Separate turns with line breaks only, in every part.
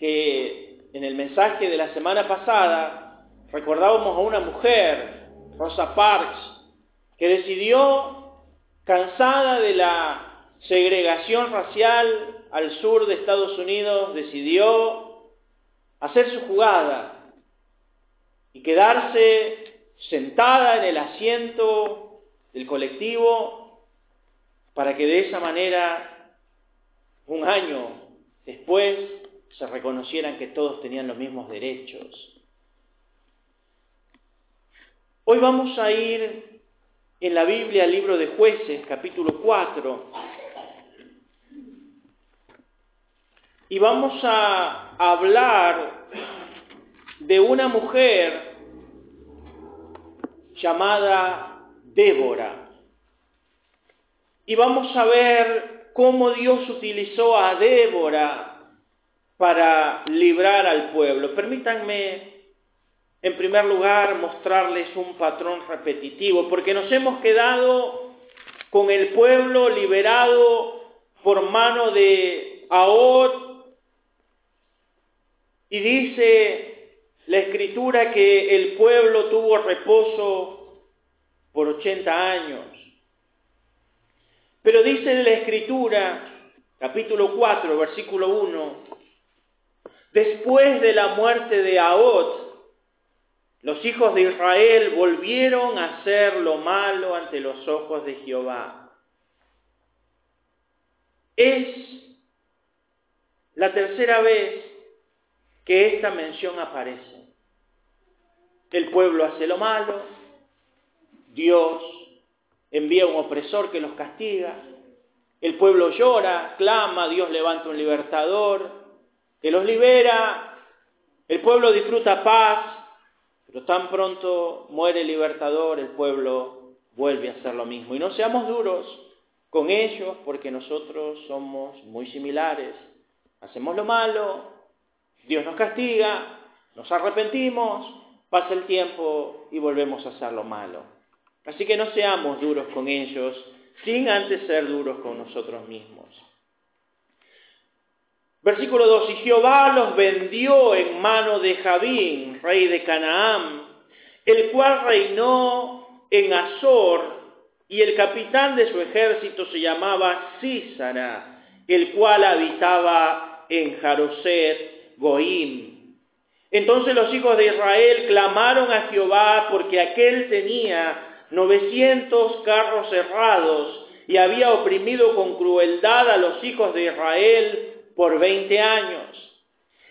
que en el mensaje de la semana pasada recordábamos a una mujer, Rosa Parks, que decidió, cansada de la segregación racial al sur de Estados Unidos, decidió hacer su jugada y quedarse sentada en el asiento del colectivo para que de esa manera, un año después, se reconocieran que todos tenían los mismos derechos. Hoy vamos a ir en la Biblia al libro de jueces, capítulo 4, y vamos a hablar de una mujer llamada Débora. Y vamos a ver cómo Dios utilizó a Débora para librar al pueblo. Permítanme en primer lugar, mostrarles un patrón repetitivo, porque nos hemos quedado con el pueblo liberado por mano de Ahod, y dice la escritura que el pueblo tuvo reposo por 80 años. Pero dice la escritura, capítulo 4, versículo 1, después de la muerte de Ahod, los hijos de Israel volvieron a hacer lo malo ante los ojos de Jehová. Es la tercera vez que esta mención aparece. El pueblo hace lo malo, Dios envía un opresor que los castiga, el pueblo llora, clama, Dios levanta un libertador que los libera, el pueblo disfruta paz, pero tan pronto muere el libertador, el pueblo vuelve a hacer lo mismo. Y no seamos duros con ellos porque nosotros somos muy similares. Hacemos lo malo, Dios nos castiga, nos arrepentimos, pasa el tiempo y volvemos a hacer lo malo. Así que no seamos duros con ellos sin antes ser duros con nosotros mismos. Versículo 2, y Jehová los vendió en mano de Javín, rey de Canaán, el cual reinó en Azor, y el capitán de su ejército se llamaba Císara, el cual habitaba en Jaroset Goim. Entonces los hijos de Israel clamaron a Jehová porque aquel tenía 900 carros cerrados y había oprimido con crueldad a los hijos de Israel por 20 años.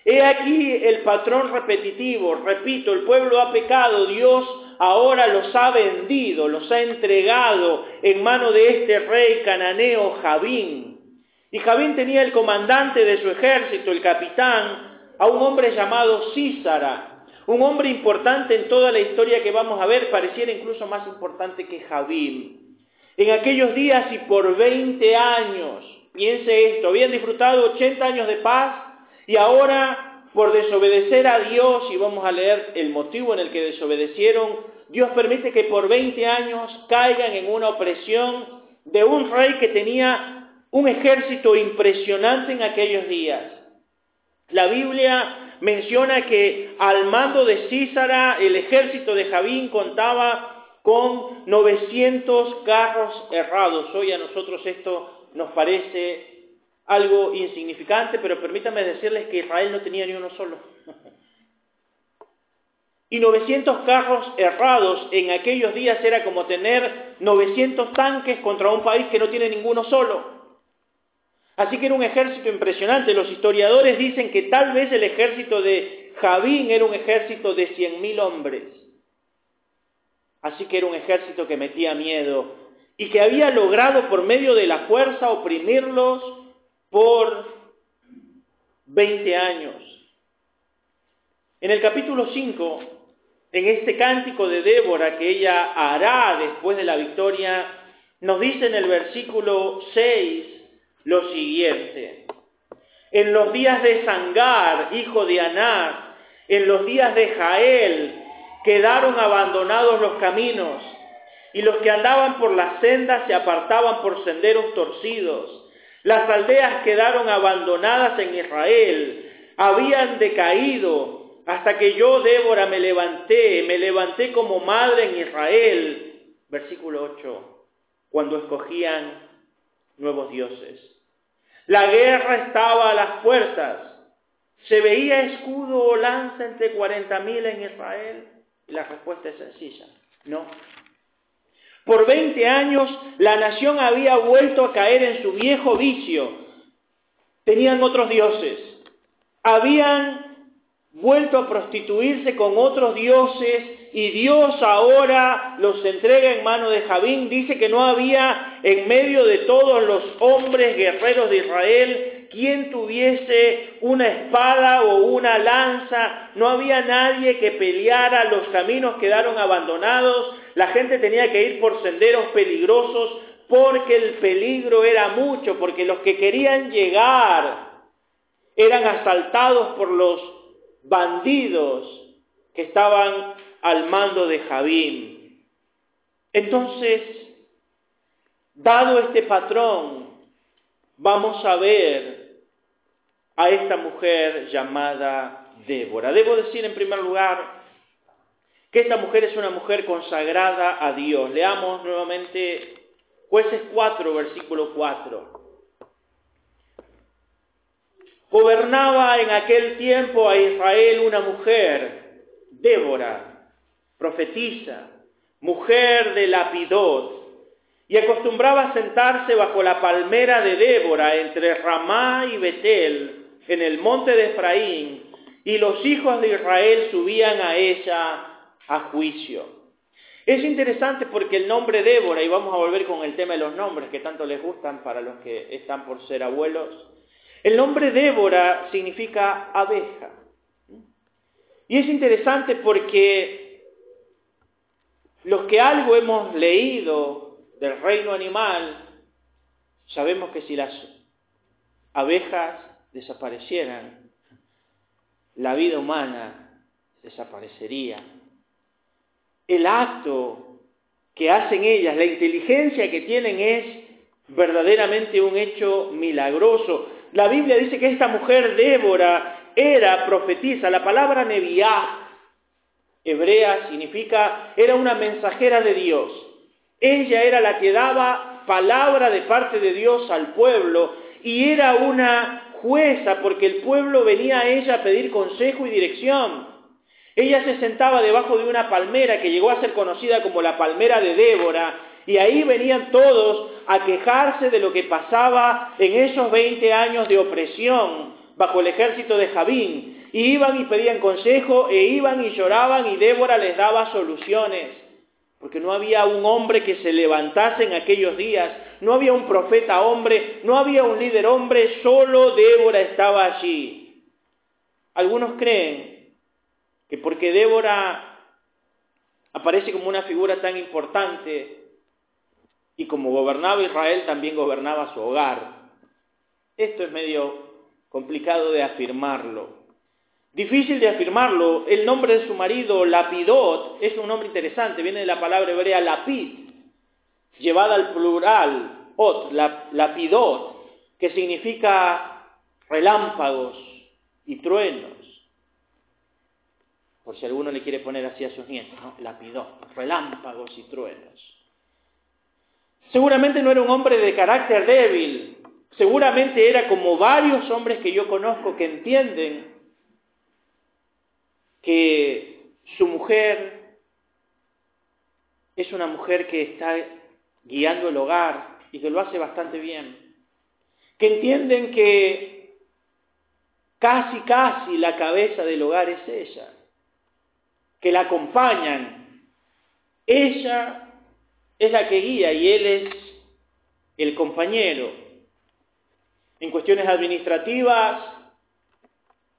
He aquí el patrón repetitivo, repito, el pueblo ha pecado, Dios ahora los ha vendido, los ha entregado en mano de este rey cananeo Javín. Y Javín tenía el comandante de su ejército, el capitán, a un hombre llamado Císara, un hombre importante en toda la historia que vamos a ver, pareciera incluso más importante que Javín. En aquellos días y por 20 años, Piense esto, habían disfrutado 80 años de paz y ahora por desobedecer a Dios, y vamos a leer el motivo en el que desobedecieron, Dios permite que por 20 años caigan en una opresión de un rey que tenía un ejército impresionante en aquellos días. La Biblia menciona que al mando de Císara el ejército de Javín contaba con 900 carros errados. Hoy a nosotros esto nos parece algo insignificante, pero permítanme decirles que Israel no tenía ni uno solo. Y 900 carros errados en aquellos días era como tener 900 tanques contra un país que no tiene ninguno solo. Así que era un ejército impresionante. Los historiadores dicen que tal vez el ejército de Javín era un ejército de 100.000 hombres. Así que era un ejército que metía miedo y que había logrado por medio de la fuerza oprimirlos por 20 años. En el capítulo 5, en este cántico de Débora que ella hará después de la victoria, nos dice en el versículo 6 lo siguiente. En los días de Sangar, hijo de Anás, en los días de Jael, quedaron abandonados los caminos y los que andaban por las sendas se apartaban por senderos torcidos. Las aldeas quedaron abandonadas en Israel. habían decaído hasta que yo, Débora, me levanté, me levanté como madre en Israel. Versículo 8, cuando escogían nuevos dioses. La guerra estaba a las puertas. ¿Se veía escudo o lanza entre cuarenta mil en Israel? Y la respuesta es sencilla, no. Por veinte años la nación había vuelto a caer en su viejo vicio. Tenían otros dioses. Habían vuelto a prostituirse con otros dioses y Dios ahora los entrega en mano de Javín. Dice que no había en medio de todos los hombres guerreros de Israel quien tuviese una espada o una lanza. No había nadie que peleara. Los caminos quedaron abandonados. La gente tenía que ir por senderos peligrosos porque el peligro era mucho, porque los que querían llegar eran asaltados por los bandidos que estaban al mando de Javín. Entonces, dado este patrón, vamos a ver a esta mujer llamada Débora. Debo decir en primer lugar que esta mujer es una mujer consagrada a Dios. Leamos nuevamente jueces 4, versículo 4. Gobernaba en aquel tiempo a Israel una mujer, Débora, profetisa, mujer de Lapidot, y acostumbraba a sentarse bajo la palmera de Débora entre Ramá y Betel, en el monte de Efraín, y los hijos de Israel subían a ella a juicio. Es interesante porque el nombre Débora, y vamos a volver con el tema de los nombres que tanto les gustan para los que están por ser abuelos, el nombre Débora significa abeja. Y es interesante porque los que algo hemos leído del reino animal, sabemos que si las abejas desaparecieran, la vida humana desaparecería. El acto que hacen ellas, la inteligencia que tienen es verdaderamente un hecho milagroso. La Biblia dice que esta mujer Débora era profetisa. La palabra neviá hebrea significa, era una mensajera de Dios. Ella era la que daba palabra de parte de Dios al pueblo y era una jueza porque el pueblo venía a ella a pedir consejo y dirección. Ella se sentaba debajo de una palmera que llegó a ser conocida como la palmera de Débora y ahí venían todos a quejarse de lo que pasaba en esos 20 años de opresión bajo el ejército de Javín. Y iban y pedían consejo, e iban y lloraban, y Débora les daba soluciones. Porque no había un hombre que se levantase en aquellos días, no había un profeta hombre, no había un líder hombre, solo Débora estaba allí. Algunos creen que porque Débora aparece como una figura tan importante y como gobernaba Israel, también gobernaba su hogar. Esto es medio complicado de afirmarlo. Difícil de afirmarlo. El nombre de su marido, Lapidot, es un nombre interesante, viene de la palabra hebrea lapid, llevada al plural, ot, lapidot, que significa relámpagos y truenos. Por si alguno le quiere poner así a sus nietos, ¿no? Lapidot, relámpagos y truenos. Seguramente no era un hombre de carácter débil, seguramente era como varios hombres que yo conozco que entienden que su mujer es una mujer que está guiando el hogar y que lo hace bastante bien, que entienden que casi, casi la cabeza del hogar es ella, que la acompañan. Ella es la que guía y él es el compañero. En cuestiones administrativas,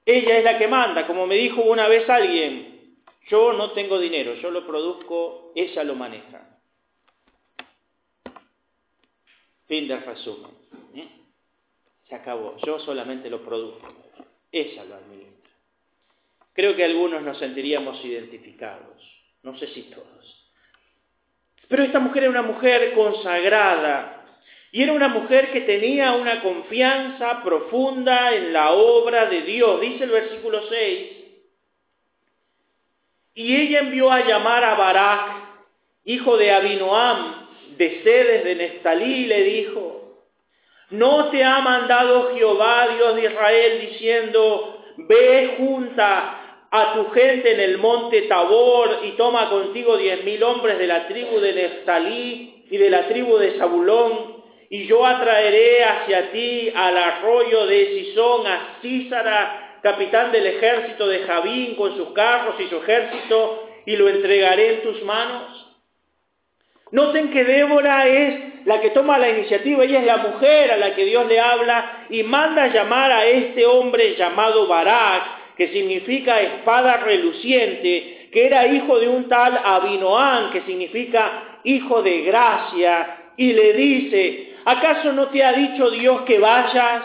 ella es la que manda, como me dijo una vez alguien, yo no tengo dinero, yo lo produzco, ella lo maneja. Fin del resumen. ¿eh? Se acabó, yo solamente lo produzco, ella lo administra. Creo que algunos nos sentiríamos identificados, no sé si todos. Pero esta mujer era una mujer consagrada, Y era una mujer que tenía una confianza profunda en la obra de Dios. Dice el versículo 6. Y ella envió a llamar a Barak, hijo de Abinoam, de sedes de Neftalí, y le dijo, ¿no te ha mandado Jehová, Dios de Israel, diciendo, ve junta a tu gente en el monte Tabor y toma contigo diez mil hombres de la tribu de Neftalí y de la tribu de Zabulón, y yo atraeré hacia ti al arroyo de Sisón, a Císara, capitán del ejército de Javín, con sus carros y su ejército, y lo entregaré en tus manos. Noten que Débora es la que toma la iniciativa, ella es la mujer a la que Dios le habla y manda llamar a este hombre llamado Barak, que significa espada reluciente, que era hijo de un tal Abinoán, que significa hijo de gracia, y le dice, ¿acaso no te ha dicho Dios que vayas?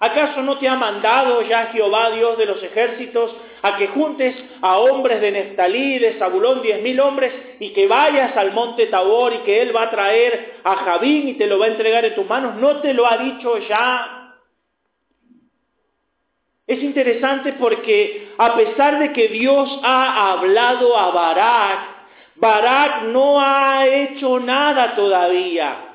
¿Acaso no te ha mandado ya Jehová Dios de los ejércitos a que juntes a hombres de Neftalí, de Zabulón, diez mil hombres, y que vayas al monte Tabor y que él va a traer a Javín y te lo va a entregar en tus manos? ¿No te lo ha dicho ya? Es interesante porque a pesar de que Dios ha hablado a Barak, Barak no ha hecho nada todavía.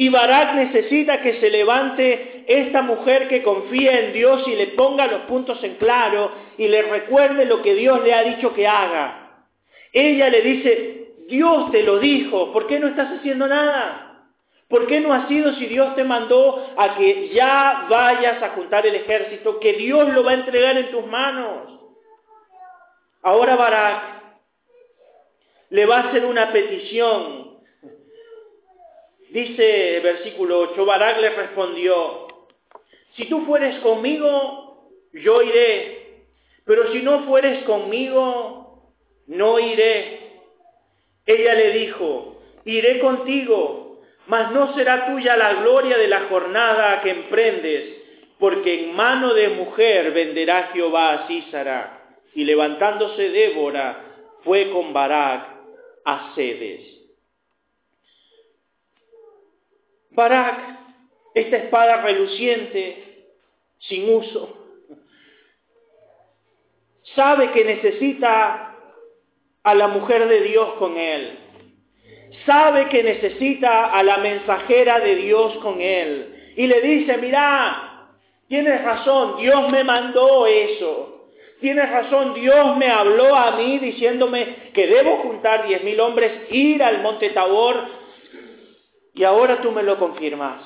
Y Barak necesita que se levante esta mujer que confía en Dios y le ponga los puntos en claro y le recuerde lo que Dios le ha dicho que haga. Ella le dice, Dios te lo dijo, ¿por qué no estás haciendo nada? ¿Por qué no ha sido si Dios te mandó a que ya vayas a juntar el ejército, que Dios lo va a entregar en tus manos? Ahora Barak le va a hacer una petición. Dice el versículo 8, Barak le respondió, si tú fueres conmigo, yo iré, pero si no fueres conmigo, no iré. Ella le dijo, iré contigo mas no será tuya la gloria de la jornada que emprendes, porque en mano de mujer venderá Jehová a Císara. Y levantándose Débora, fue con Barak a Sedes. Barak, esta espada reluciente, sin uso, sabe que necesita a la mujer de Dios con él sabe que necesita a la mensajera de Dios con él. Y le dice, mira, tienes razón, Dios me mandó eso. Tienes razón, Dios me habló a mí diciéndome que debo juntar diez mil hombres, ir al monte Tabor, y ahora tú me lo confirmas.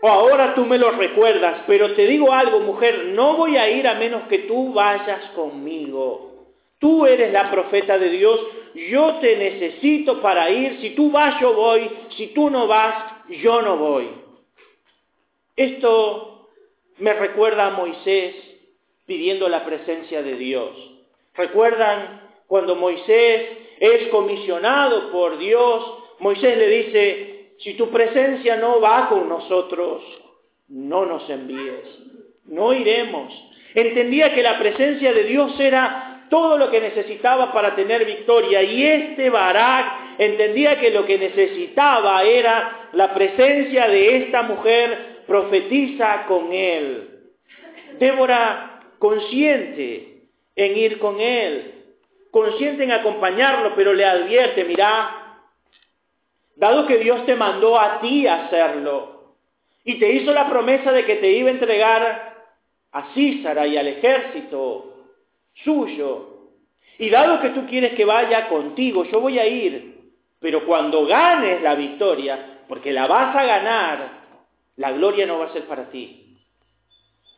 O ahora tú me lo recuerdas, pero te digo algo, mujer, no voy a ir a menos que tú vayas conmigo. Tú eres la profeta de Dios, yo te necesito para ir, si tú vas yo voy, si tú no vas yo no voy. Esto me recuerda a Moisés pidiendo la presencia de Dios. ¿Recuerdan cuando Moisés es comisionado por Dios? Moisés le dice, si tu presencia no va con nosotros, no nos envíes, no iremos. Entendía que la presencia de Dios era todo lo que necesitaba para tener victoria. Y este Barak entendía que lo que necesitaba era la presencia de esta mujer profetiza con él. Débora consciente en ir con él, consciente en acompañarlo, pero le advierte, mira, dado que Dios te mandó a ti hacerlo y te hizo la promesa de que te iba a entregar a Císara y al ejército suyo. Y dado que tú quieres que vaya contigo, yo voy a ir. Pero cuando ganes la victoria, porque la vas a ganar, la gloria no va a ser para ti.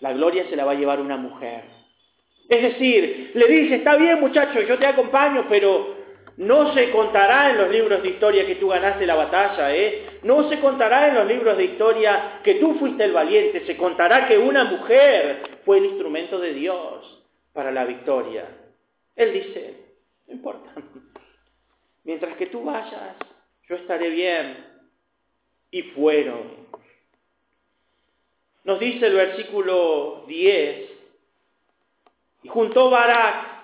La gloria se la va a llevar una mujer. Es decir, le dice, está bien muchacho, yo te acompaño, pero no se contará en los libros de historia que tú ganaste la batalla, ¿eh? No se contará en los libros de historia que tú fuiste el valiente, se contará que una mujer fue el instrumento de Dios para la victoria. Él dice, no importa, mientras que tú vayas, yo estaré bien. Y fueron. Nos dice el versículo 10, y juntó Barak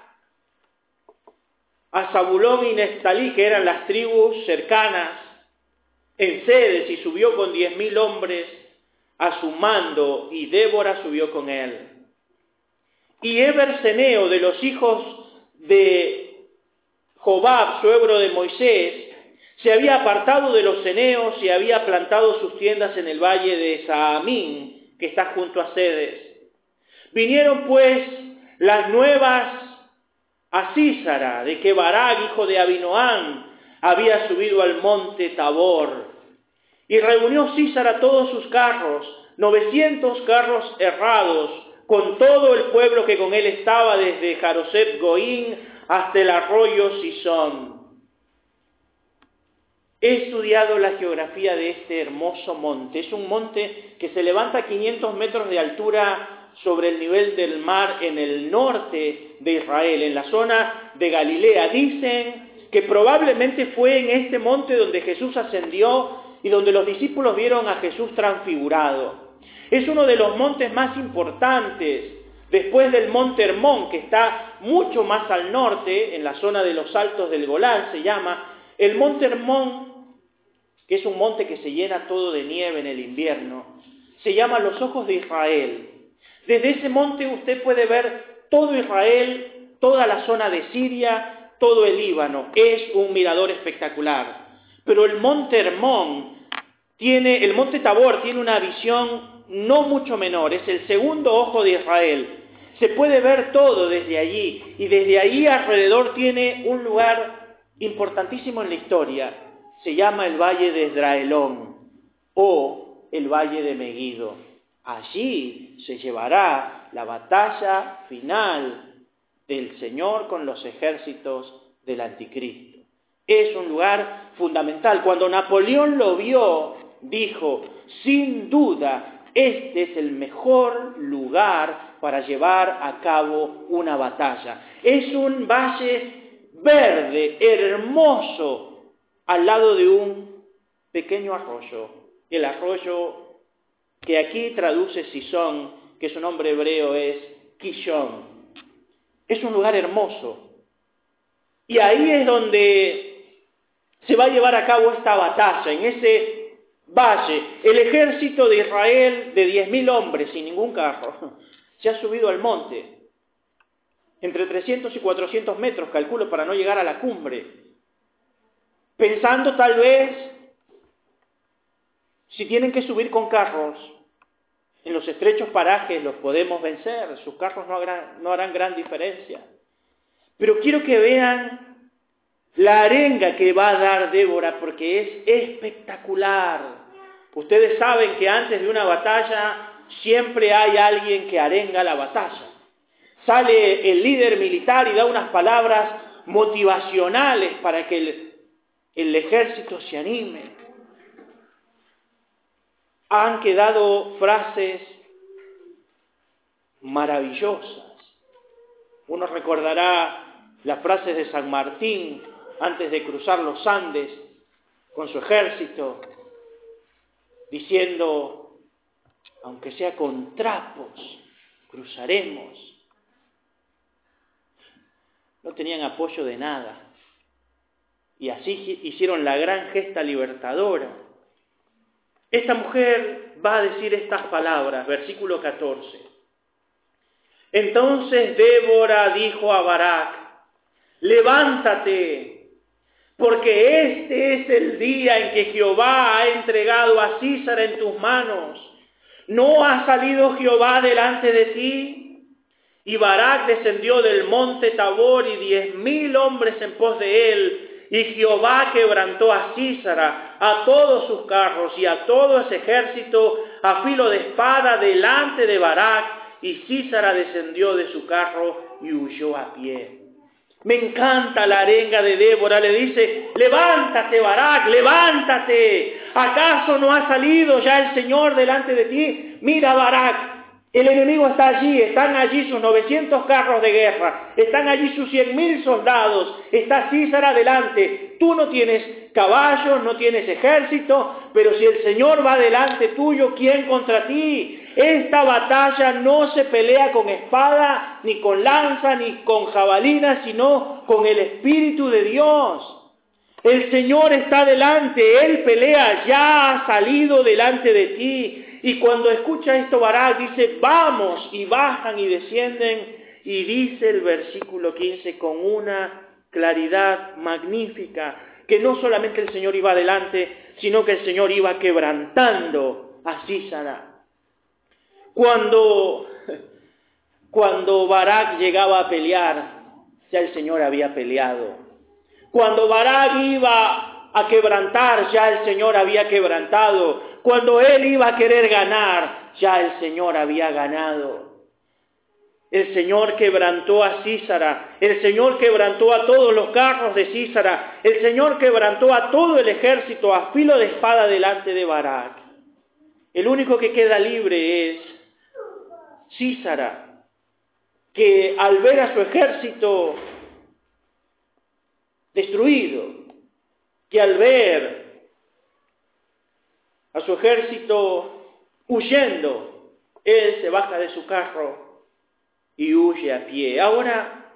a Zabulón y Neftalí, que eran las tribus cercanas, en sedes y subió con diez mil hombres a su mando y Débora subió con él. Y Eberseneo de los hijos de Jobab, suegro de Moisés, se había apartado de los ceneos y había plantado sus tiendas en el valle de Saamín, que está junto a Sedes. Vinieron pues las nuevas a Císara de que Barak, hijo de Abinoán, había subido al monte Tabor. Y reunió Císara todos sus carros, novecientos carros errados, con todo el pueblo que con él estaba desde Jarosep Goín hasta el arroyo Sison. He estudiado la geografía de este hermoso monte. Es un monte que se levanta a 500 metros de altura sobre el nivel del mar en el norte de Israel, en la zona de Galilea. Dicen que probablemente fue en este monte donde Jesús ascendió y donde los discípulos vieron a Jesús transfigurado. Es uno de los montes más importantes después del monte Hermón, que está mucho más al norte, en la zona de los altos del Golán se llama. El monte Hermón que es un monte que se llena todo de nieve en el invierno, se llama los ojos de Israel. Desde ese monte usted puede ver todo Israel, toda la zona de Siria, todo el Líbano. Es un mirador espectacular. Pero el monte Hermón el monte Tabor tiene una visión no mucho menor, es el segundo ojo de Israel. Se puede ver todo desde allí y desde allí alrededor tiene un lugar importantísimo en la historia se llama el Valle de Esdraelón o el Valle de Meguido. Allí se llevará la batalla final del Señor con los ejércitos del anticristo. Es un lugar fundamental. Cuando Napoleón lo vio, dijo, sin duda, este es el mejor lugar para llevar a cabo una batalla. Es un valle verde, hermoso, al lado de un pequeño arroyo, el arroyo que aquí traduce Sison, que su nombre hebreo es Kishon. Es un lugar hermoso. Y ahí es donde se va a llevar a cabo esta batalla, en ese valle. El ejército de Israel de 10.000 hombres sin ningún carro se ha subido al monte, entre 300 y 400 metros, calculo, para no llegar a la cumbre pensando tal vez si tienen que subir con carros, en los estrechos parajes los podemos vencer, sus carros no harán, gran diferencia. Pero quiero que vean la arenga que va a dar Débora porque es espectacular. Ustedes saben que antes de una batalla siempre hay alguien que arenga la batalla. Sale el líder militar y da unas palabras motivacionales para que el ejército se anime. Han quedado frases maravillosas. Uno recordará las frases de San Martín antes de cruzar los Andes con su ejército, diciendo, aunque sea con trapos, cruzaremos. No tenían apoyo de nada. Y así hicieron la gran gesta libertadora. Esta mujer va a decir estas palabras, versículo 14. Entonces Débora dijo a Barak, levántate, porque este es el día en que Jehová ha entregado a Císara en tus manos. ¿No ha salido Jehová delante de ti? Y Barak descendió del monte Tabor y diez mil hombres en pos de él, y Jehová quebrantó a Císara, a todos sus carros y a todo ese ejército a filo de espada delante de Barak, y Císara descendió de su carro y huyó a pie. Me encanta la arenga de Débora, le dice, levántate Barak, levántate. ¿Acaso no ha salido ya el Señor delante de ti? Mira Barak, el enemigo está allí, están allí sus 900 carros de guerra, están allí sus 100.000 soldados, está César adelante. Tú no tienes caballos, no tienes ejército, pero si el Señor va delante tuyo, ¿quién contra ti? Esta batalla no se pelea con espada, ni con lanza, ni con jabalina, sino con el Espíritu de Dios. El Señor está delante, Él pelea, ya ha salido delante de ti. Y cuando escucha esto Barak dice, vamos, y bajan y descienden. Y dice el versículo 15 con una claridad magnífica, que no solamente el Señor iba adelante, sino que el Señor iba quebrantando a Sísara. Cuando, cuando Barak llegaba a pelear, ya el Señor había peleado. Cuando Barak iba a quebrantar, ya el Señor había quebrantado. Cuando él iba a querer ganar, ya el Señor había ganado. El Señor quebrantó a Císara, el Señor quebrantó a todos los carros de Císara, el Señor quebrantó a todo el ejército a filo de espada delante de Barak. El único que queda libre es Císara, que al ver a su ejército destruido, que al ver a su ejército huyendo, él se baja de su carro y huye a pie. Ahora,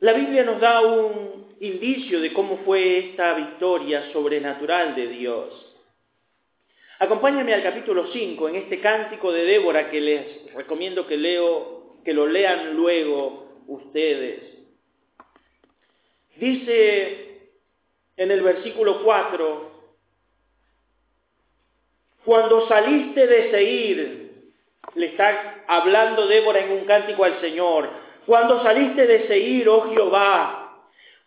la Biblia nos da un indicio de cómo fue esta victoria sobrenatural de Dios. Acompáñame al capítulo 5, en este cántico de Débora que les recomiendo que que lo lean luego ustedes. Dice en el versículo 4, cuando saliste de Seir, le está hablando Débora en un cántico al Señor, cuando saliste de Seir, oh Jehová,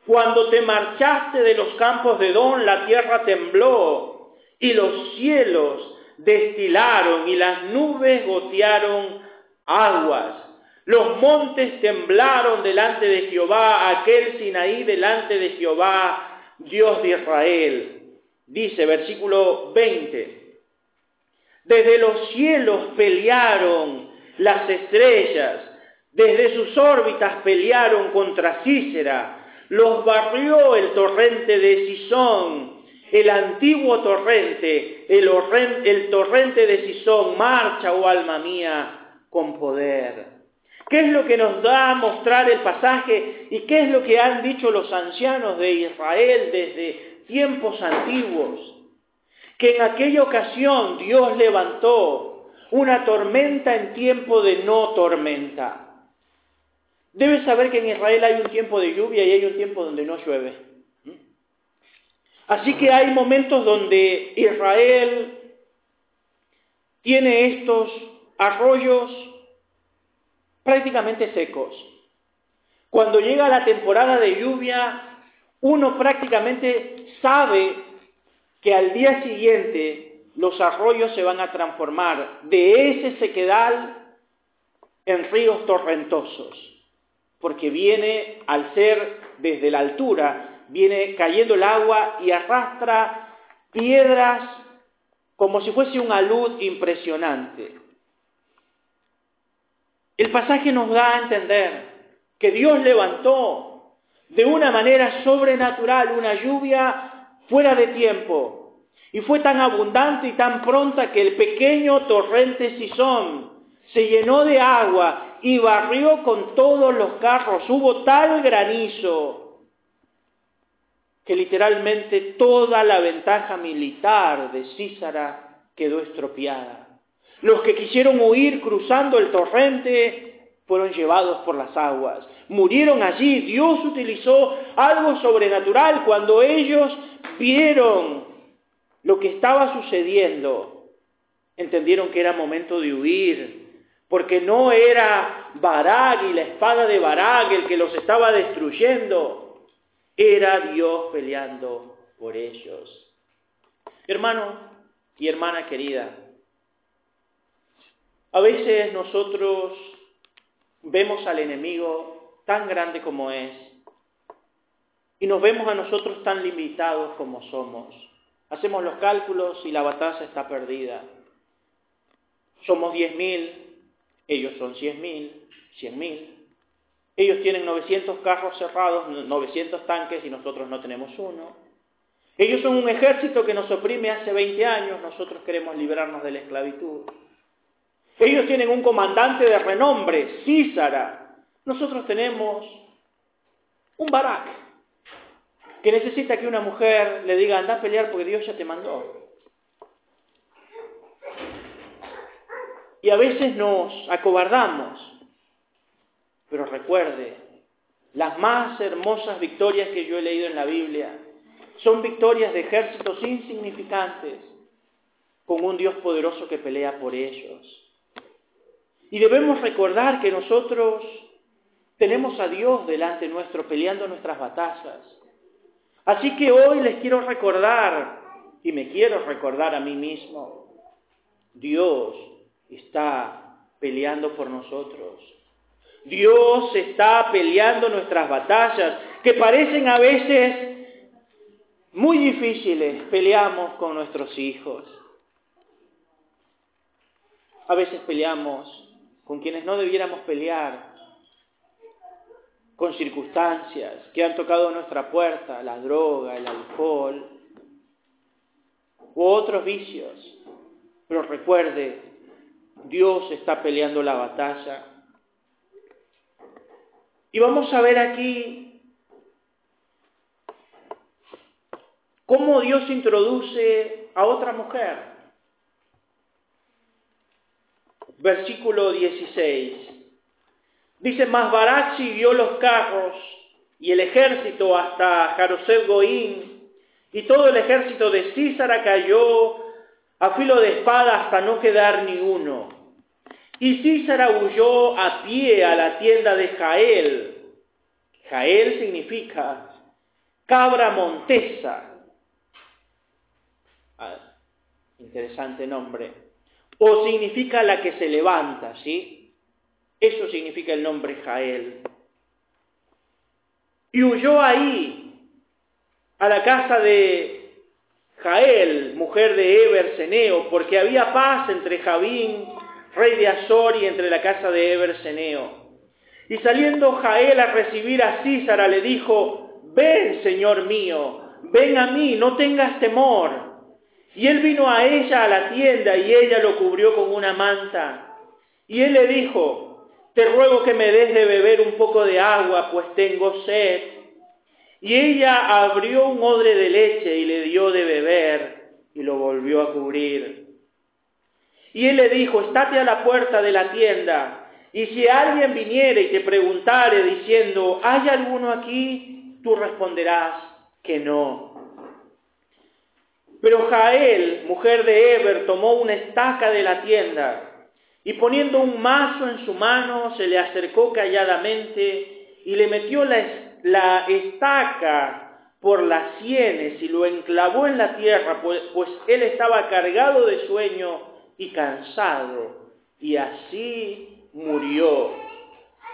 cuando te marchaste de los campos de Don, la tierra tembló y los cielos destilaron y las nubes gotearon aguas. Los montes temblaron delante de Jehová, aquel Sinaí delante de Jehová, Dios de Israel. Dice versículo 20, desde los cielos pelearon las estrellas, desde sus órbitas pelearon contra Cícera, los barrió el torrente de Sisón, el antiguo torrente, el, el torrente de Sisón, marcha, oh alma mía, con poder. ¿Qué es lo que nos da a mostrar el pasaje y qué es lo que han dicho los ancianos de Israel desde tiempos antiguos? Que en aquella ocasión Dios levantó una tormenta en tiempo de no tormenta. Debes saber que en Israel hay un tiempo de lluvia y hay un tiempo donde no llueve. Así que hay momentos donde Israel tiene estos arroyos prácticamente secos. Cuando llega la temporada de lluvia, uno prácticamente sabe que al día siguiente los arroyos se van a transformar de ese sequedal en ríos torrentosos, porque viene, al ser desde la altura, viene cayendo el agua y arrastra piedras como si fuese una luz impresionante. El pasaje nos da a entender que Dios levantó de una manera sobrenatural una lluvia fuera de tiempo y fue tan abundante y tan pronta que el pequeño torrente Sison se llenó de agua y barrió con todos los carros. Hubo tal granizo que literalmente toda la ventaja militar de Císara quedó estropeada. Los que quisieron huir cruzando el torrente fueron llevados por las aguas. Murieron allí. Dios utilizó algo sobrenatural cuando ellos vieron lo que estaba sucediendo. Entendieron que era momento de huir. Porque no era Barag y la espada de Barag el que los estaba destruyendo. Era Dios peleando por ellos. Hermano y hermana querida, a veces nosotros vemos al enemigo tan grande como es y nos vemos a nosotros tan limitados como somos. Hacemos los cálculos y la batalla está perdida. Somos 10.000, ellos son 100.000, 100.000. Ellos tienen 900 carros cerrados, 900 tanques y nosotros no tenemos uno. Ellos son un ejército que nos oprime hace 20 años, nosotros queremos librarnos de la esclavitud. Ellos tienen un comandante de renombre, Císara. Nosotros tenemos un Barak, que necesita que una mujer le diga, anda a pelear porque Dios ya te mandó. Y a veces nos acobardamos, pero recuerde, las más hermosas victorias que yo he leído en la Biblia son victorias de ejércitos insignificantes con un Dios poderoso que pelea por ellos. Y debemos recordar que nosotros tenemos a Dios delante nuestro peleando nuestras batallas. Así que hoy les quiero recordar, y me quiero recordar a mí mismo, Dios está peleando por nosotros. Dios está peleando nuestras batallas, que parecen a veces muy difíciles. Peleamos con nuestros hijos. A veces peleamos con quienes no debiéramos pelear, con circunstancias que han tocado nuestra puerta, la droga, el alcohol u otros vicios. Pero recuerde, Dios está peleando la batalla. Y vamos a ver aquí cómo Dios introduce a otra mujer versículo 16. Dice, mas Barak siguió los carros y el ejército hasta Jarosel Goín, y todo el ejército de Císara cayó a filo de espada hasta no quedar ni uno. Y Císara huyó a pie a la tienda de Jael. Jael significa cabra montesa. Ah, interesante nombre o significa la que se levanta, ¿sí? Eso significa el nombre Jael. Y huyó ahí, a la casa de Jael, mujer de Eber Seneo, porque había paz entre Javín, rey de Azor, y entre la casa de Eber Seneo. Y saliendo Jael a recibir a Císara, le dijo, ven, señor mío, ven a mí, no tengas temor. Y él vino a ella a la tienda y ella lo cubrió con una manta. Y él le dijo, te ruego que me des de beber un poco de agua, pues tengo sed. Y ella abrió un odre de leche y le dio de beber y lo volvió a cubrir. Y él le dijo, estate a la puerta de la tienda, y si alguien viniere y te preguntare diciendo, ¿hay alguno aquí? Tú responderás que no pero Jael, mujer de Eber, tomó una estaca de la tienda y poniendo un mazo en su mano se le acercó calladamente y le metió la, estaca por las sienes y lo enclavó en la tierra, pues, pues él estaba cargado de sueño y cansado, y así murió.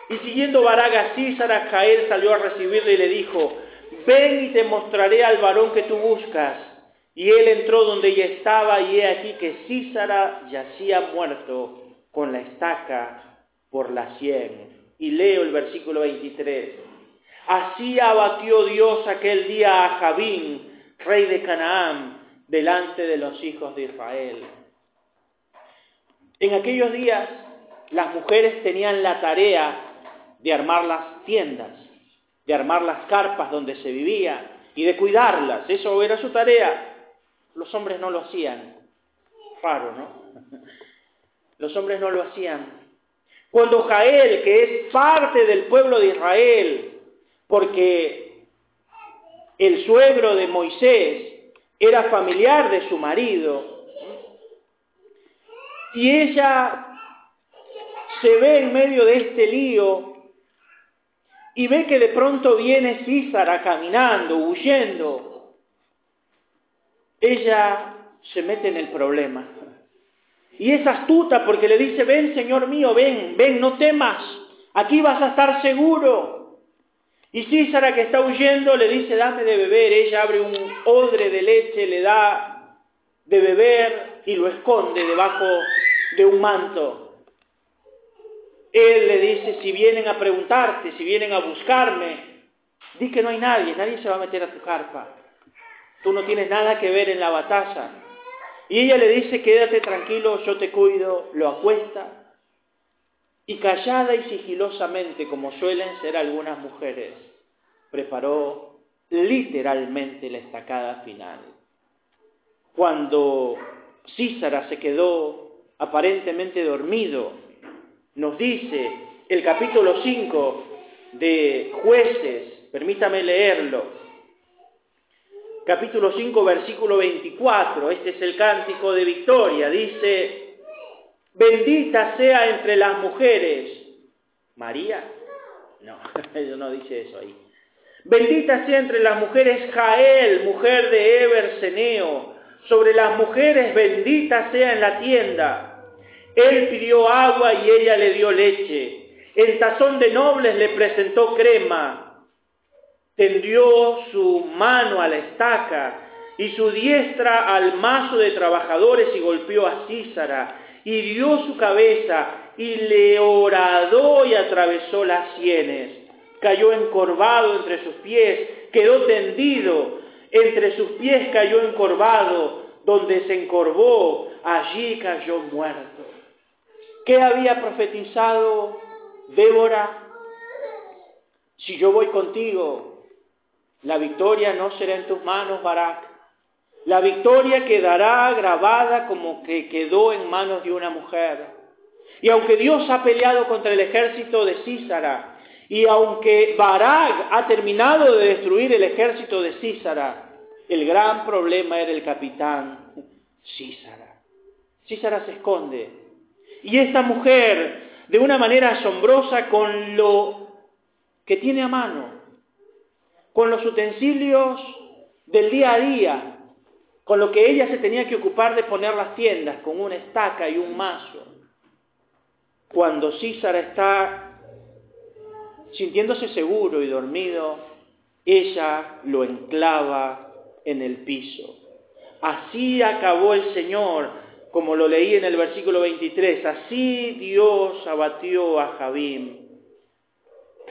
Y siguiendo Baraga Císara, Jael salió a recibirle y le dijo, ven y te mostraré al varón que tú buscas. Y él entró donde ella estaba y he aquí que Císara yacía muerto con la estaca por la sien. Y leo el versículo 23. Así abatió Dios aquel día a Javín, rey de Canaán, delante de los hijos de Israel. En aquellos días las mujeres tenían la tarea de armar las tiendas, de armar las carpas donde se vivía y de cuidarlas. Eso era su tarea. Los hombres no lo hacían. Raro, ¿no? Los hombres no lo hacían. Cuando Jael, que es parte del pueblo de Israel, porque el suegro de Moisés era familiar de su marido, y ella se ve en medio de este lío y ve que de pronto viene Císara caminando, huyendo, ella se mete en el problema. Y es astuta porque le dice, ven Señor mío, ven, ven, no temas, aquí vas a estar seguro. Y Císara que está huyendo le dice, dame de beber. Ella abre un odre de leche, le da de beber y lo esconde debajo de un manto. Él le dice, si vienen a preguntarte, si vienen a buscarme, di que no hay nadie, nadie se va a meter a tu carpa. Tú no tienes nada que ver en la batalla. Y ella le dice, quédate tranquilo, yo te cuido, lo acuesta. Y callada y sigilosamente, como suelen ser algunas mujeres, preparó literalmente la estacada final. Cuando Císara se quedó aparentemente dormido, nos dice el capítulo 5 de jueces, permítame leerlo, capítulo 5 versículo 24, este es el cántico de victoria, dice, bendita sea entre las mujeres, María, no, no dice eso ahí, bendita sea entre las mujeres Jael, mujer de Eberseneo, sobre las mujeres bendita sea en la tienda, él pidió agua y ella le dio leche. El tazón de nobles le presentó crema. Tendió su mano a la estaca y su diestra al mazo de trabajadores y golpeó a Císara. Dio su cabeza y le horadó y atravesó las sienes. Cayó encorvado entre sus pies, quedó tendido. Entre sus pies cayó encorvado. Donde se encorvó, allí cayó muerto. ¿Qué había profetizado Débora? Si yo voy contigo, la victoria no será en tus manos, Barak. La victoria quedará grabada como que quedó en manos de una mujer. Y aunque Dios ha peleado contra el ejército de Císara, y aunque Barak ha terminado de destruir el ejército de Císara, el gran problema era el capitán Císara. Císara se esconde y esta mujer, de una manera asombrosa, con lo que tiene a mano, con los utensilios del día a día, con lo que ella se tenía que ocupar de poner las tiendas, con una estaca y un mazo. Cuando Císara está sintiéndose seguro y dormido, ella lo enclava en el piso. Así acabó el Señor como lo leí en el versículo 23, así Dios abatió a Jabim,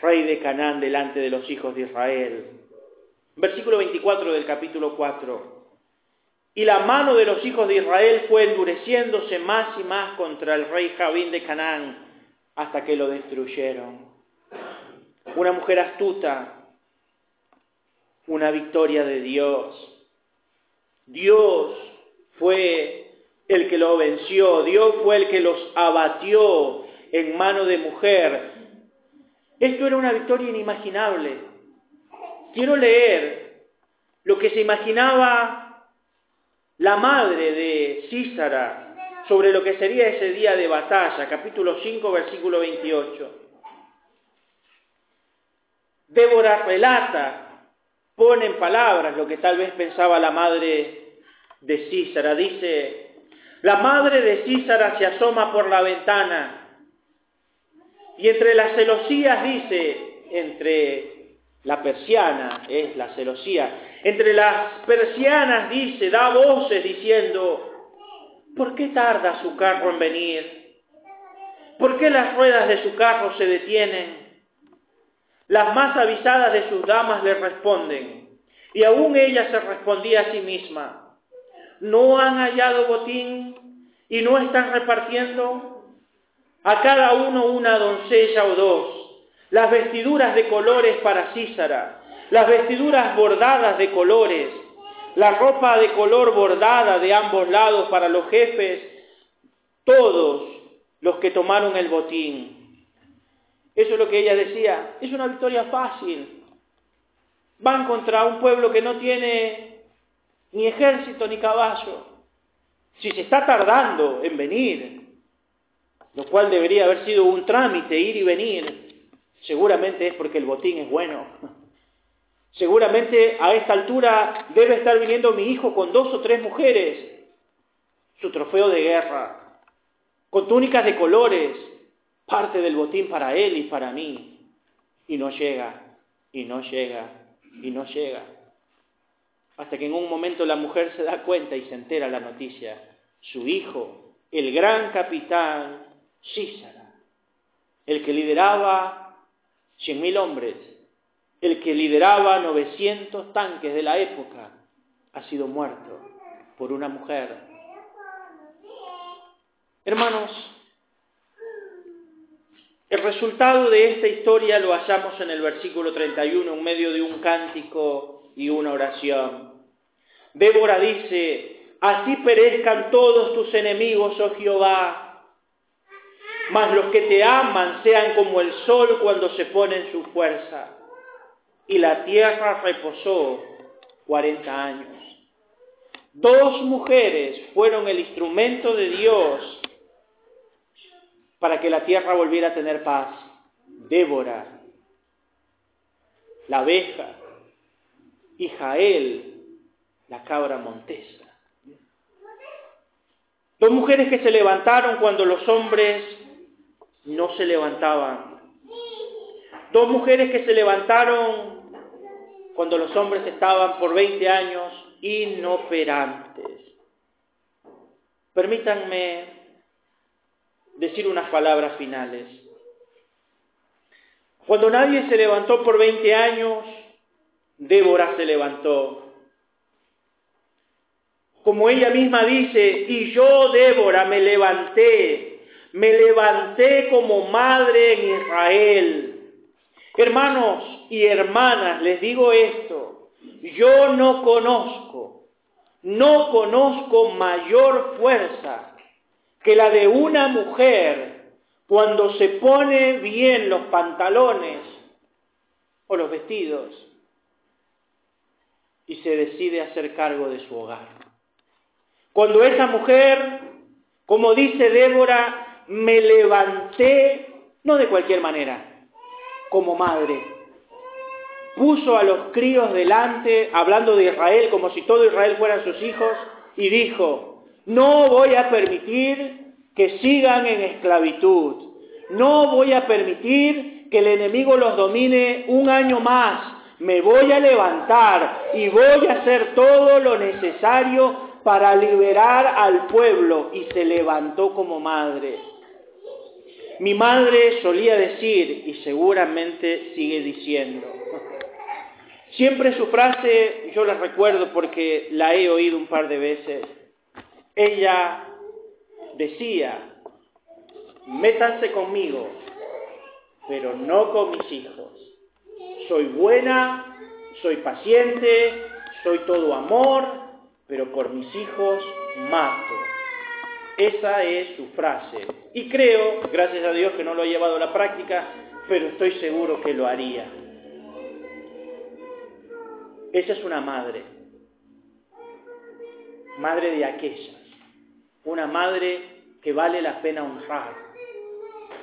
rey de Canaán, delante de los hijos de Israel. Versículo 24 del capítulo 4. Y la mano de los hijos de Israel fue endureciéndose más y más contra el rey Jabín de Canaán, hasta que lo destruyeron. Una mujer astuta, una victoria de Dios. Dios fue el que lo venció, Dios fue el que los abatió en mano de mujer. Esto era una victoria inimaginable. Quiero leer lo que se imaginaba la madre de Císara sobre lo que sería ese día de batalla, capítulo 5, versículo 28. Débora relata, pone en palabras lo que tal vez pensaba la madre de Císara. Dice, la madre de Císara se asoma por la ventana y entre las celosías dice, entre la persiana es la celosía, entre las persianas dice, da voces diciendo, ¿por qué tarda su carro en venir? ¿Por qué las ruedas de su carro se detienen? Las más avisadas de sus damas le responden, y aún ella se respondía a sí misma, no han hallado botín y no están repartiendo a cada uno una doncella o dos, las vestiduras de colores para Císara, las vestiduras bordadas de colores, la ropa de color bordada de ambos lados para los jefes, todos los que tomaron el botín. Eso es lo que ella decía, es una victoria fácil. Van contra un pueblo que no tiene ni ejército ni caballo. Si se está tardando en venir, lo cual debería haber sido un trámite, ir y venir, seguramente es porque el botín es bueno. Seguramente a esta altura debe estar viniendo mi hijo con dos o tres mujeres, su trofeo de guerra, con túnicas de colores, parte del botín para él y para mí. Y no llega, y no llega, y no llega hasta que en un momento la mujer se da cuenta y se entera la noticia. Su hijo, el gran capitán Císara, el que lideraba 100.000 hombres, el que lideraba 900 tanques de la época, ha sido muerto por una mujer. Hermanos, el resultado de esta historia lo hallamos en el versículo 31, en medio de un cántico y una oración. Débora dice, así perezcan todos tus enemigos, oh Jehová, mas los que te aman sean como el sol cuando se pone en su fuerza. Y la tierra reposó cuarenta años. Dos mujeres fueron el instrumento de Dios para que la tierra volviera a tener paz. Débora, la abeja, y Jael, la cabra montesa. Dos mujeres que se levantaron cuando los hombres no se levantaban. Dos mujeres que se levantaron cuando los hombres estaban por 20 años inoperantes. Permítanme decir unas palabras finales. Cuando nadie se levantó por 20 años, Débora se levantó. Como ella misma dice, y yo, Débora, me levanté, me levanté como madre en Israel. Hermanos y hermanas, les digo esto, yo no conozco, no conozco mayor fuerza que la de una mujer cuando se pone bien los pantalones o los vestidos y se decide hacer cargo de su hogar. Cuando esa mujer, como dice Débora, me levanté, no de cualquier manera, como madre, puso a los críos delante, hablando de Israel como si todo Israel fueran sus hijos, y dijo, no voy a permitir que sigan en esclavitud, no voy a permitir que el enemigo los domine un año más, me voy a levantar y voy a hacer todo lo necesario para liberar al pueblo. Y se levantó como madre. Mi madre solía decir, y seguramente sigue diciendo, siempre su frase, yo la recuerdo porque la he oído un par de veces, ella decía, métanse conmigo, pero no con mis hijos. Soy buena, soy paciente, soy todo amor, pero por mis hijos mato. Esa es su frase. Y creo, gracias a Dios que no lo ha llevado a la práctica, pero estoy seguro que lo haría. Esa es una madre. Madre de aquellas. Una madre que vale la pena honrar.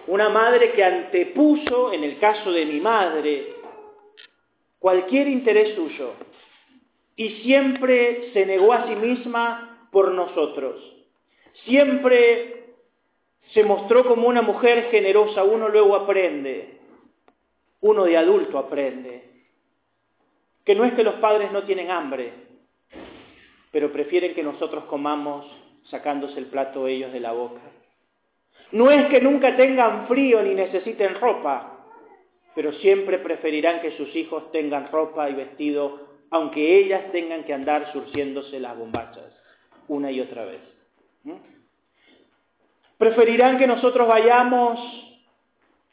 Una madre que antepuso, en el caso de mi madre, cualquier interés suyo y siempre se negó a sí misma por nosotros. Siempre se mostró como una mujer generosa, uno luego aprende, uno de adulto aprende, que no es que los padres no tienen hambre, pero prefieren que nosotros comamos sacándose el plato ellos de la boca. No es que nunca tengan frío ni necesiten ropa, pero siempre preferirán que sus hijos tengan ropa y vestido, aunque ellas tengan que andar surciéndose las bombachas una y otra vez. Preferirán que nosotros vayamos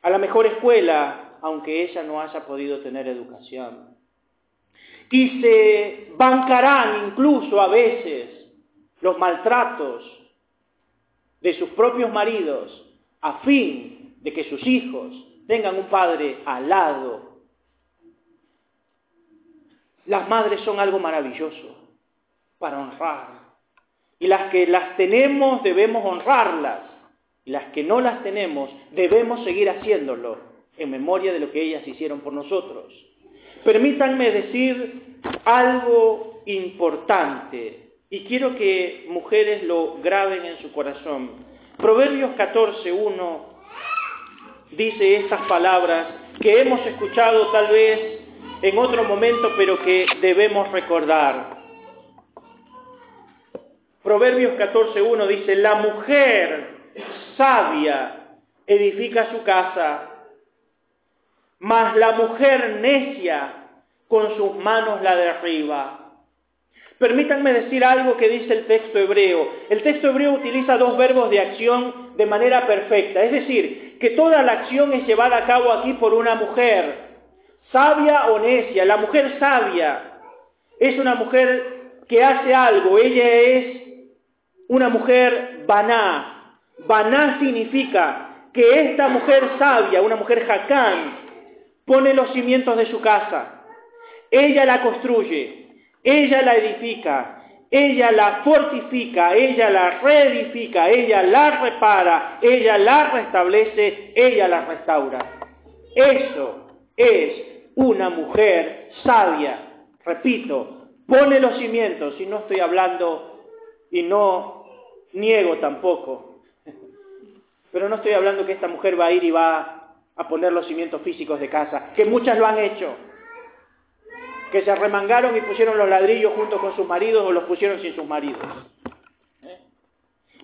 a la mejor escuela, aunque ella no haya podido tener educación. Y se bancarán incluso a veces los maltratos de sus propios maridos a fin de que sus hijos tengan un padre al lado. Las madres son algo maravilloso para honrar. Y las que las tenemos debemos honrarlas. Y las que no las tenemos debemos seguir haciéndolo en memoria de lo que ellas hicieron por nosotros. Permítanme decir algo importante y quiero que mujeres lo graben en su corazón. Proverbios 14.1 dice estas palabras que hemos escuchado tal vez en otro momento, pero que debemos recordar. Proverbios 14.1 dice, la mujer sabia edifica su casa, mas la mujer necia con sus manos la derriba. Permítanme decir algo que dice el texto hebreo. El texto hebreo utiliza dos verbos de acción de manera perfecta. Es decir, que toda la acción es llevada a cabo aquí por una mujer, sabia o necia. La mujer sabia es una mujer que hace algo, ella es una mujer baná. Baná significa que esta mujer sabia, una mujer jacán, pone los cimientos de su casa. Ella la construye, ella la edifica, ella la fortifica, ella la reedifica, ella la repara, ella la restablece, ella la restaura. Eso es una mujer sabia. Repito, pone los cimientos y no estoy hablando y no niego tampoco. Pero no estoy hablando que esta mujer va a ir y va a poner los cimientos físicos de casa, que muchas lo han hecho que se arremangaron y pusieron los ladrillos junto con sus maridos o los pusieron sin sus maridos.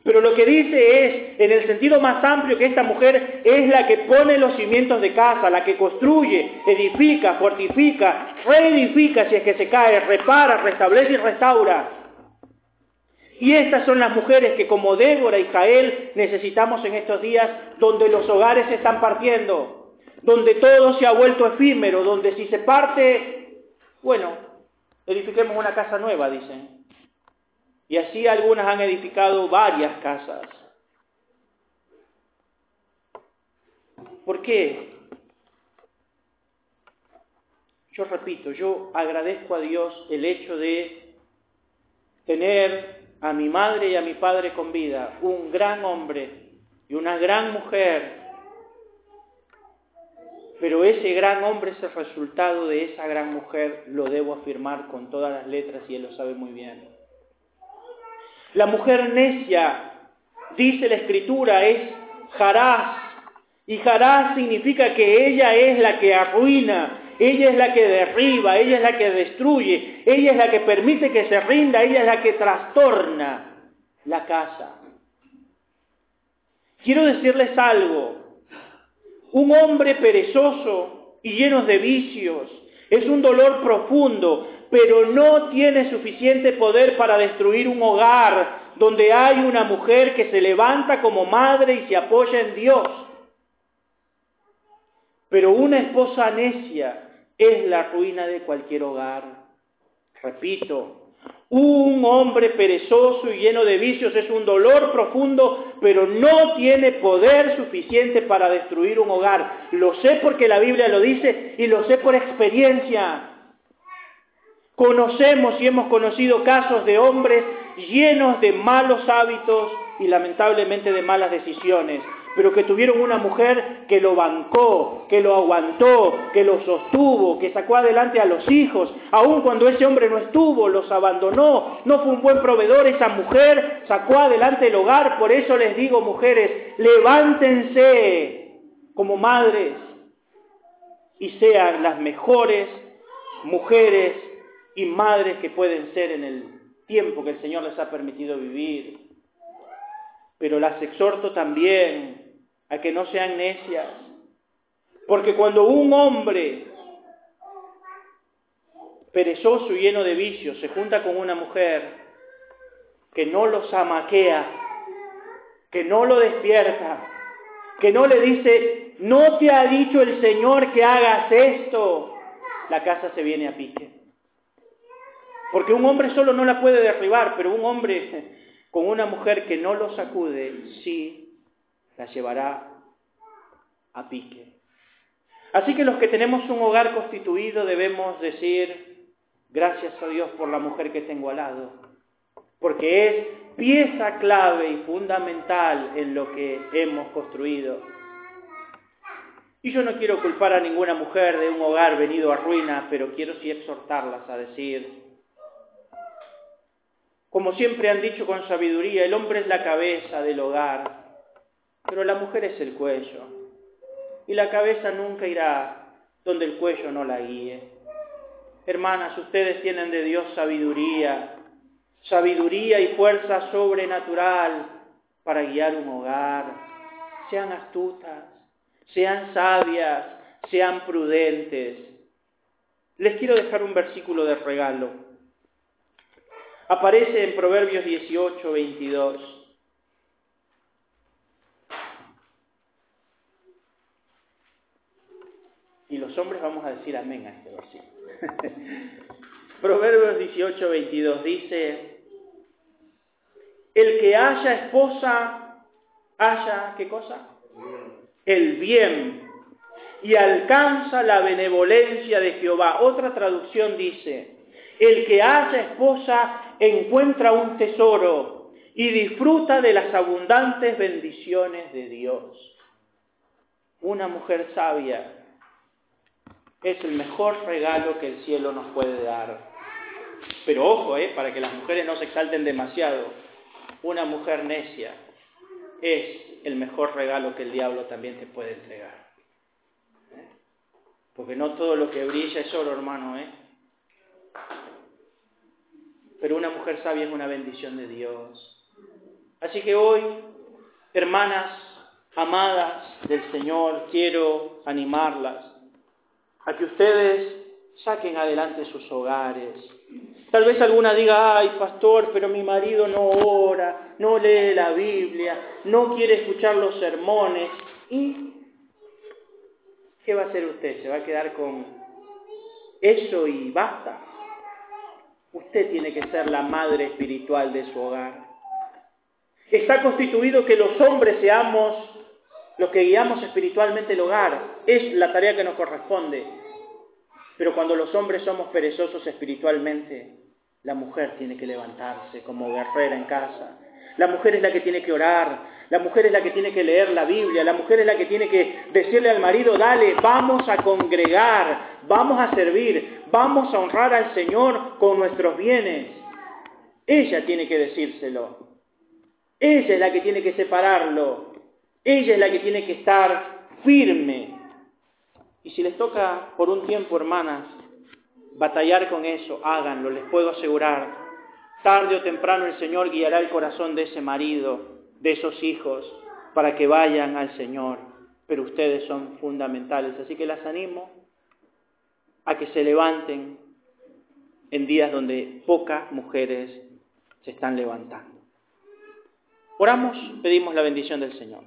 Pero lo que dice es, en el sentido más amplio, que esta mujer es la que pone los cimientos de casa, la que construye, edifica, fortifica, reedifica si es que se cae, repara, restablece y restaura. Y estas son las mujeres que como Débora y Jael necesitamos en estos días donde los hogares se están partiendo, donde todo se ha vuelto efímero, donde si se parte bueno, edifiquemos una casa nueva, dicen. Y así algunas han edificado varias casas. ¿Por qué? Yo repito, yo agradezco a Dios el hecho de tener a mi madre y a mi padre con vida, un gran hombre y una gran mujer pero ese gran hombre, ese resultado de esa gran mujer, lo debo afirmar con todas las letras y él lo sabe muy bien. La mujer necia, dice la escritura, es Jarás. Y Jarás significa que ella es la que arruina, ella es la que derriba, ella es la que destruye, ella es la que permite que se rinda, ella es la que trastorna la casa. Quiero decirles algo, un hombre perezoso y lleno de vicios. Es un dolor profundo, pero no tiene suficiente poder para destruir un hogar donde hay una mujer que se levanta como madre y se apoya en Dios. Pero una esposa necia es la ruina de cualquier hogar. Repito, un hombre perezoso y lleno de vicios es un dolor profundo, pero no tiene poder suficiente para destruir un hogar. Lo sé porque la Biblia lo dice y lo sé por experiencia. Conocemos y hemos conocido casos de hombres llenos de malos hábitos y lamentablemente de malas decisiones, pero que tuvieron una mujer que lo bancó, que lo aguantó, que lo sostuvo, que sacó adelante a los hijos, aun cuando ese hombre no estuvo, los abandonó, no fue un buen proveedor, esa mujer. Sacó adelante el hogar, por eso les digo mujeres, levántense como madres y sean las mejores mujeres y madres que pueden ser en el tiempo que el Señor les ha permitido vivir. Pero las exhorto también a que no sean necias. Porque cuando un hombre perezoso y lleno de vicios se junta con una mujer que no los amaquea, que no lo despierta, que no le dice, no te ha dicho el Señor que hagas esto, la casa se viene a pique. Porque un hombre solo no la puede derribar, pero un hombre con una mujer que no lo sacude, sí la llevará a pique. Así que los que tenemos un hogar constituido debemos decir, gracias a Dios por la mujer que tengo al lado, porque es pieza clave y fundamental en lo que hemos construido. Y yo no quiero culpar a ninguna mujer de un hogar venido a ruina, pero quiero sí exhortarlas a decir, como siempre han dicho con sabiduría, el hombre es la cabeza del hogar, pero la mujer es el cuello. Y la cabeza nunca irá donde el cuello no la guíe. Hermanas, ustedes tienen de Dios sabiduría, sabiduría y fuerza sobrenatural para guiar un hogar. Sean astutas, sean sabias, sean prudentes. Les quiero dejar un versículo de regalo aparece en Proverbios 18, 22. Y los hombres vamos a decir amén a este versículo. Proverbios 18, 22 dice, el que haya esposa, haya, ¿qué cosa? El bien y alcanza la benevolencia de Jehová. Otra traducción dice, el que haya esposa encuentra un tesoro y disfruta de las abundantes bendiciones de Dios. Una mujer sabia es el mejor regalo que el cielo nos puede dar. Pero ojo, eh, para que las mujeres no se exalten demasiado, una mujer necia es el mejor regalo que el diablo también te puede entregar. Porque no todo lo que brilla es oro, hermano, ¿eh? Pero una mujer sabia es una bendición de Dios. Así que hoy, hermanas amadas del Señor, quiero animarlas a que ustedes saquen adelante sus hogares. Tal vez alguna diga, ay pastor, pero mi marido no ora, no lee la Biblia, no quiere escuchar los sermones. ¿Y qué va a hacer usted? ¿Se va a quedar con eso y basta? Usted tiene que ser la madre espiritual de su hogar. Está constituido que los hombres seamos los que guiamos espiritualmente el hogar. Es la tarea que nos corresponde. Pero cuando los hombres somos perezosos espiritualmente, la mujer tiene que levantarse como guerrera en casa. La mujer es la que tiene que orar, la mujer es la que tiene que leer la Biblia, la mujer es la que tiene que decirle al marido, dale, vamos a congregar, vamos a servir, vamos a honrar al Señor con nuestros bienes. Ella tiene que decírselo. Ella es la que tiene que separarlo. Ella es la que tiene que estar firme. Y si les toca por un tiempo, hermanas, batallar con eso, háganlo, les puedo asegurar. Tarde o temprano el Señor guiará el corazón de ese marido, de esos hijos, para que vayan al Señor. Pero ustedes son fundamentales, así que las animo a que se levanten en días donde pocas mujeres se están levantando. Oramos, pedimos la bendición del Señor.